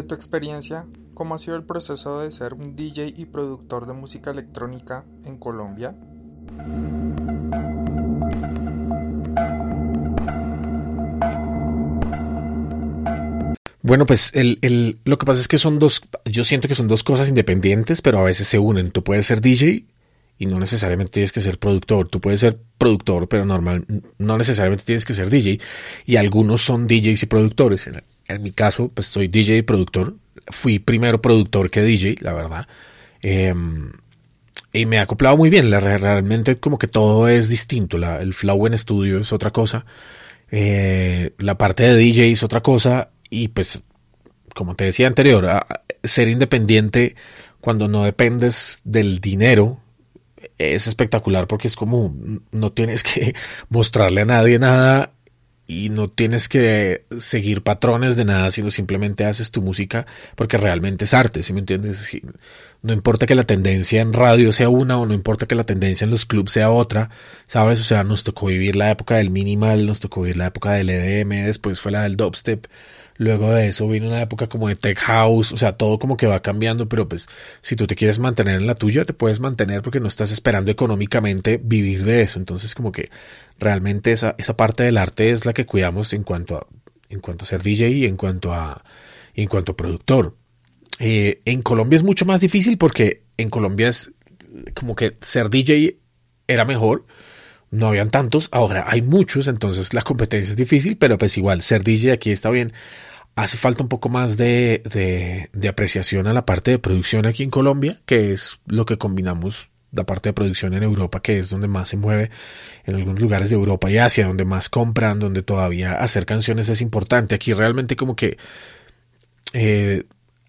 Desde tu experiencia, ¿cómo ha sido el proceso de ser un DJ y productor de música electrónica en Colombia? Bueno, pues el, lo que pasa es que son dos, yo siento que son dos cosas independientes, pero a veces se unen. Tú puedes ser DJ y no necesariamente tienes que ser productor. Tú puedes ser productor, pero normal, no necesariamente tienes que ser DJ. Y algunos son DJs y productores. En, mi caso, pues soy DJ y productor. Fui primero productor que DJ, la verdad. Em, y me ha acoplado muy bien. realmente como que todo es distinto. el flow en estudio es otra cosa. Eh, la parte de DJ es otra cosa y pues, como te decía anterior, ser independiente cuando no dependes del dinero es espectacular porque es como no tienes que mostrarle a nadie nada y no tienes que seguir patrones de nada, sino simplemente haces tu música porque realmente es arte, ¿sí me entiendes? No importa que la tendencia en radio sea una o no importa que la tendencia en los clubs sea otra, ¿sabes? O sea, nos tocó vivir la época del minimal, nos tocó vivir la época del EDM, después fue la del dubstep, Luego de eso vino una época como de tech house, o sea, todo como que va cambiando, pero pues si tú te quieres mantener en la tuya, te puedes mantener porque no estás esperando económicamente vivir de eso. Entonces como que realmente esa, esa parte del arte es la que cuidamos en cuanto a, en cuanto a ser DJ y en cuanto a, en cuanto a productor. Eh, en Colombia es mucho más difícil porque en Colombia es como que ser DJ era mejor no habían tantos, ahora hay muchos, entonces la competencia es difícil, pero pues igual ser DJ aquí está bien hace falta un poco más de, de, apreciación a la parte de producción aquí en Colombia, que es lo que combinamos la parte de producción en Europa, que es donde más se mueve en algunos lugares de Europa y Asia, donde más compran, donde todavía hacer canciones es importante. Aquí realmente como que eh,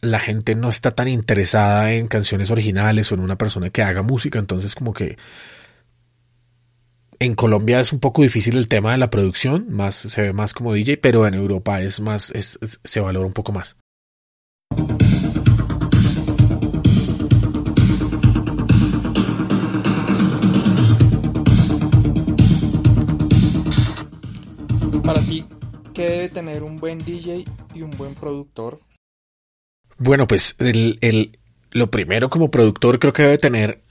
la gente no está tan interesada en canciones originales o en una persona que haga música, entonces como que en Colombia es un poco difícil el tema de la producción, más se ve más como DJ, pero en Europa es más, se valora un poco más. Para ti, ¿qué debe tener un buen DJ y un buen productor? Bueno, pues el, lo primero como productor creo que debe tener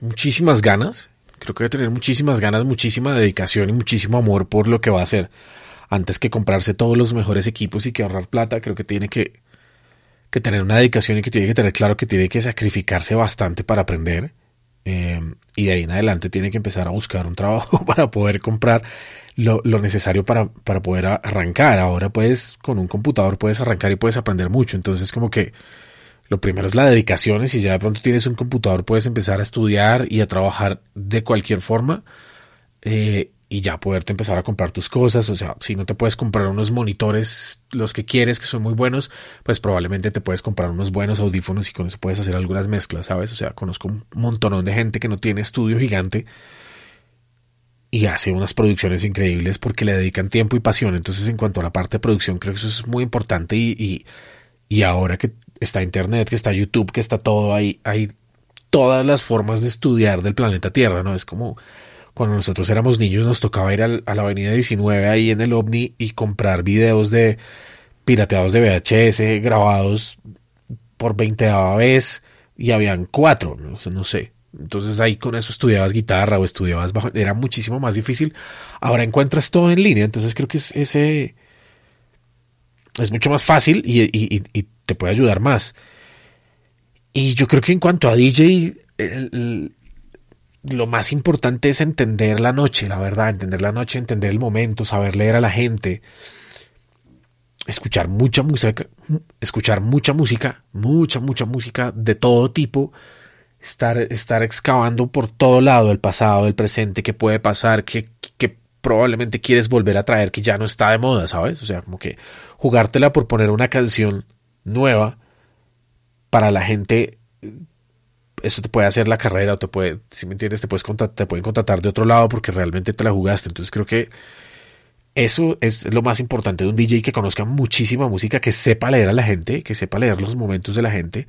muchísimas ganas Creo que debe tener muchísimas ganas, muchísima dedicación y muchísimo amor por lo que va a hacer. Antes que comprarse todos los mejores equipos y que ahorrar plata, creo que tiene que, que tener una dedicación y que tiene que tener claro que tiene que sacrificarse bastante para aprender. Em, y de ahí en adelante tiene que empezar a buscar un trabajo para poder comprar lo, lo necesario para, para, poder arrancar. Ahora puedes, con un computador puedes arrancar y puedes aprender mucho. Entonces como que lo primero es la dedicación y si ya de pronto tienes un computador puedes empezar a estudiar y a trabajar de cualquier forma eh, y ya poderte empezar a comprar tus cosas. O sea, si no te puedes comprar unos monitores, los que quieres, que son muy buenos, pues probablemente te puedes comprar unos buenos audífonos y con eso puedes hacer algunas mezclas, ¿sabes? O sea, conozco un montón de gente que no tiene estudio gigante y hace unas producciones increíbles porque le dedican tiempo y pasión. Entonces, en cuanto a la parte de producción, creo que eso es muy importante y, y ahora que está Internet, que está YouTube, que está todo ahí, hay todas las formas de estudiar del planeta Tierra, ¿no? Es como cuando nosotros éramos niños nos tocaba ir a la avenida 19 ahí en el OVNI y comprar videos de pirateados de VHS grabados por 20 vez y habían cuatro, no, no sé. Entonces ahí con eso estudiabas guitarra o estudiabas bajo, era muchísimo más difícil. Ahora encuentras todo en línea, entonces creo que es ese es mucho más fácil y, te puede ayudar más. Y yo creo que en cuanto a DJ, lo más importante es entender la noche, la verdad, entender la noche, entender el momento, saber leer a la gente, escuchar mucha música, escuchar mucha música, mucha, mucha música de todo tipo, estar, estar excavando por todo lado el pasado, el presente, qué puede pasar, qué, qué probablemente quieres volver a traer que ya no está de moda, ¿sabes? O sea, como que jugártela por poner una canción nueva para la gente eso te puede hacer la carrera o te puede, si me entiendes, te puedes te pueden contratar de otro lado porque realmente te la jugaste. Entonces creo que eso es lo más importante de un DJ que conozca muchísima música, que sepa leer a la gente, que sepa leer los momentos de la gente.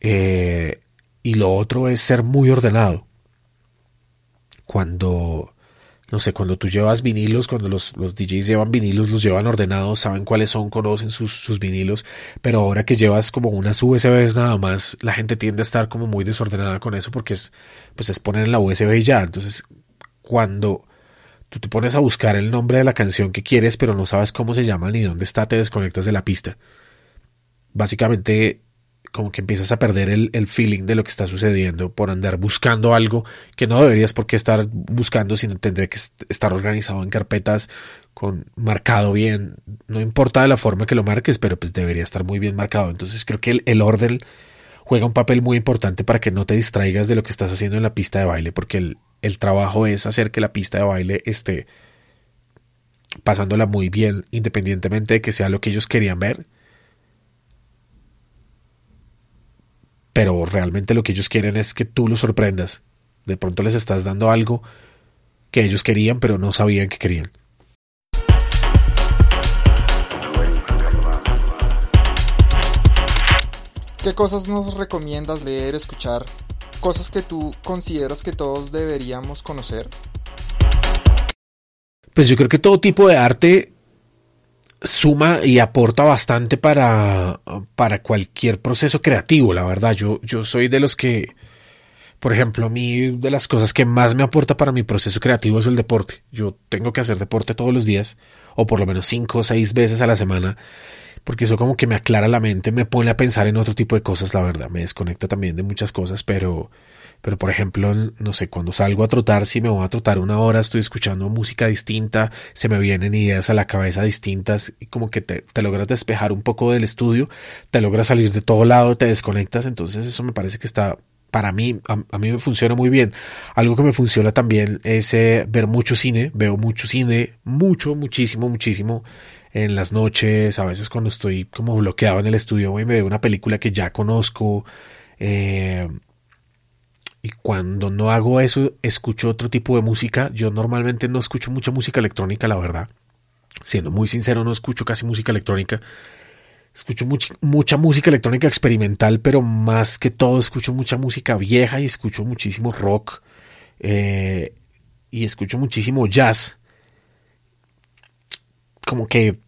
Eh, y lo otro es ser muy ordenado. Cuando no sé, cuando tú llevas vinilos, cuando los, los DJs llevan vinilos, los llevan ordenados, saben cuáles son, conocen sus, sus vinilos, pero ahora que llevas como unas USBs nada más, la gente tiende a estar como muy desordenada con eso porque es, pues es poner en la USB y ya. Entonces, cuando tú te pones a buscar el nombre de la canción que quieres, pero no sabes cómo se llama ni dónde está, te desconectas de la pista. Básicamente como que empiezas a perder el, el, feeling de lo que está sucediendo por andar buscando algo que no deberías por qué estar buscando, sino tendría que estar organizado en carpetas con marcado bien. No importa de la forma que lo marques, pero pues debería estar muy bien marcado. Entonces creo que el, el orden juega un papel muy importante para que no te distraigas de lo que estás haciendo en la pista de baile, porque el, el trabajo es hacer que la pista de baile esté pasándola muy bien, independientemente de que sea lo que ellos querían ver pero realmente lo que ellos quieren es que tú los sorprendas. De pronto les estás dando algo que ellos querían, pero no sabían que querían. ¿Qué cosas nos recomiendas leer, escuchar? Cosas que tú consideras que todos deberíamos conocer. Pues yo creo que todo tipo de arte suma y aporta bastante para, para cualquier proceso creativo, la verdad. Yo, yo soy de los que, por ejemplo, a mí de las cosas que más me aporta para mi proceso creativo es el deporte. Yo tengo que hacer deporte todos los días, o por lo menos cinco o seis veces a la semana, porque eso como que me aclara la mente, me pone a pensar en otro tipo de cosas, la verdad. Me desconecta también de muchas cosas, pero pero por ejemplo, no sé, cuando salgo a trotar, si me voy a trotar una hora, estoy escuchando música distinta, se me vienen ideas a la cabeza distintas y como que te, logras despejar un poco del estudio, te logras salir de todo lado, te desconectas, entonces eso me parece que está para mí, a, mí me funciona muy bien. Algo que me funciona también es eh, ver mucho cine, veo mucho cine, mucho, muchísimo, muchísimo en las noches, a veces cuando estoy como bloqueado en el estudio, voy y me veo una película que ya conozco, eh, y cuando no hago eso, escucho otro tipo de música. Yo normalmente no escucho mucha música electrónica, la verdad. Siendo muy sincero, no escucho casi música electrónica. Escucho mucha, música electrónica experimental, pero más que todo escucho mucha música vieja y escucho muchísimo rock. Eh, y escucho muchísimo jazz. Como que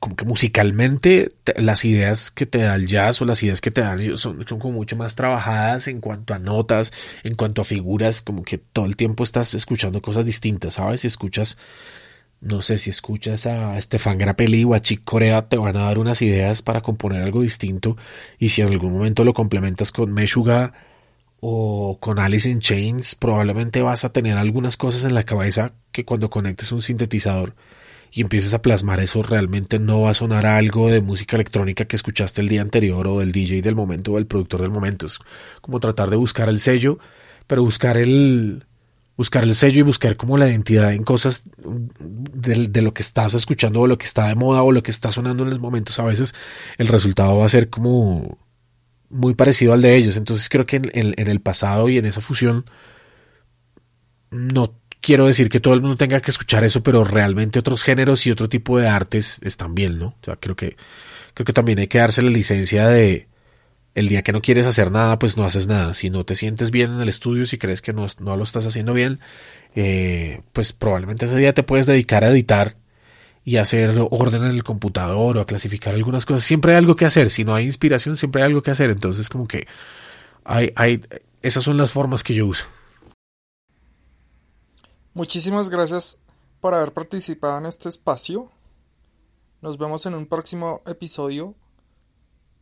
como que musicalmente las ideas que te da el jazz o las ideas que te dan son, son como mucho más trabajadas en cuanto a notas, en cuanto a figuras, como que todo el tiempo estás escuchando cosas distintas, ¿sabes? Si escuchas, no sé, si escuchas a Stefan Grappelli o a Chick Corea, te van a dar unas ideas para componer algo distinto y si en algún momento lo complementas con Meshuga o con Alice in Chains, probablemente vas a tener algunas cosas en la cabeza que cuando conectes un sintetizador y empieces a plasmar eso, realmente no va a sonar algo de música electrónica que escuchaste el día anterior o del DJ del momento o del productor del momento. Es como tratar de buscar el sello, pero buscar el buscar el sello y buscar como la identidad en cosas de, lo que estás escuchando o lo que está de moda o lo que está sonando en los momentos. A veces el resultado va a ser como muy parecido al de ellos. Entonces creo que en, en el pasado y en esa fusión no quiero decir que todo el mundo tenga que escuchar eso, pero realmente otros géneros y otro tipo de artes están bien, ¿no? O sea, creo que, creo que también hay que darse la licencia de el día que no quieres hacer nada, pues no haces nada. Si no te sientes bien en el estudio, si crees que no, no lo estás haciendo bien, eh, pues probablemente ese día te puedes dedicar a editar y hacer orden en el computador o a clasificar algunas cosas. Siempre hay algo que hacer. Si no hay inspiración, siempre hay algo que hacer. Entonces, como que hay, hay, esas son las formas que yo uso. Muchísimas gracias por haber participado en este espacio. Nos vemos en un próximo episodio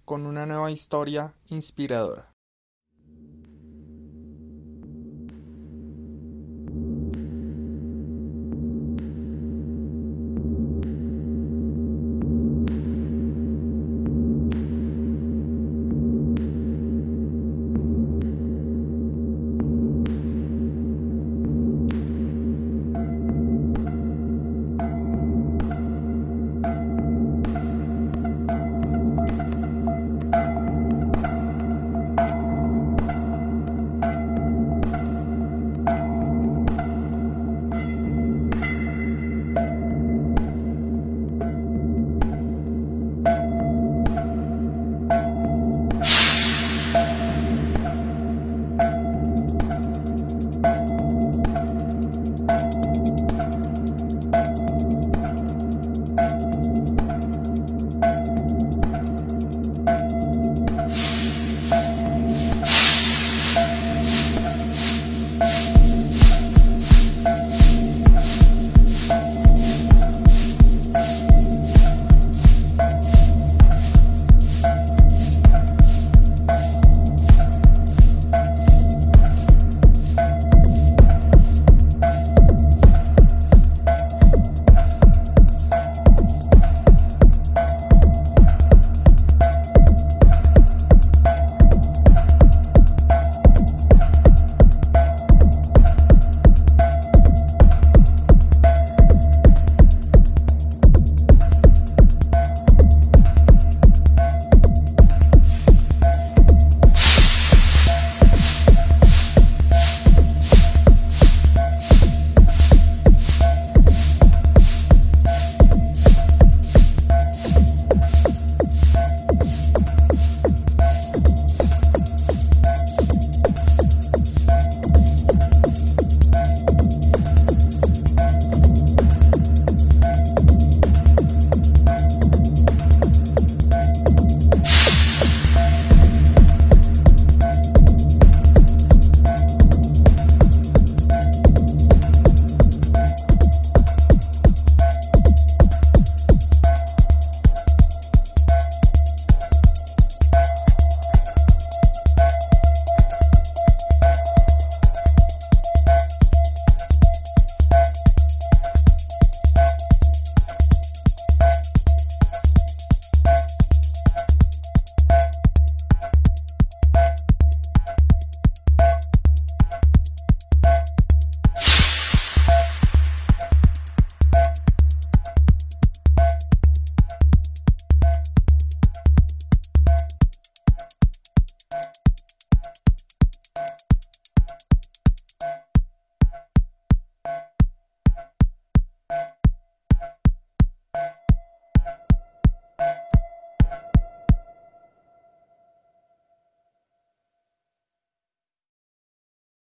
con una nueva historia inspiradora.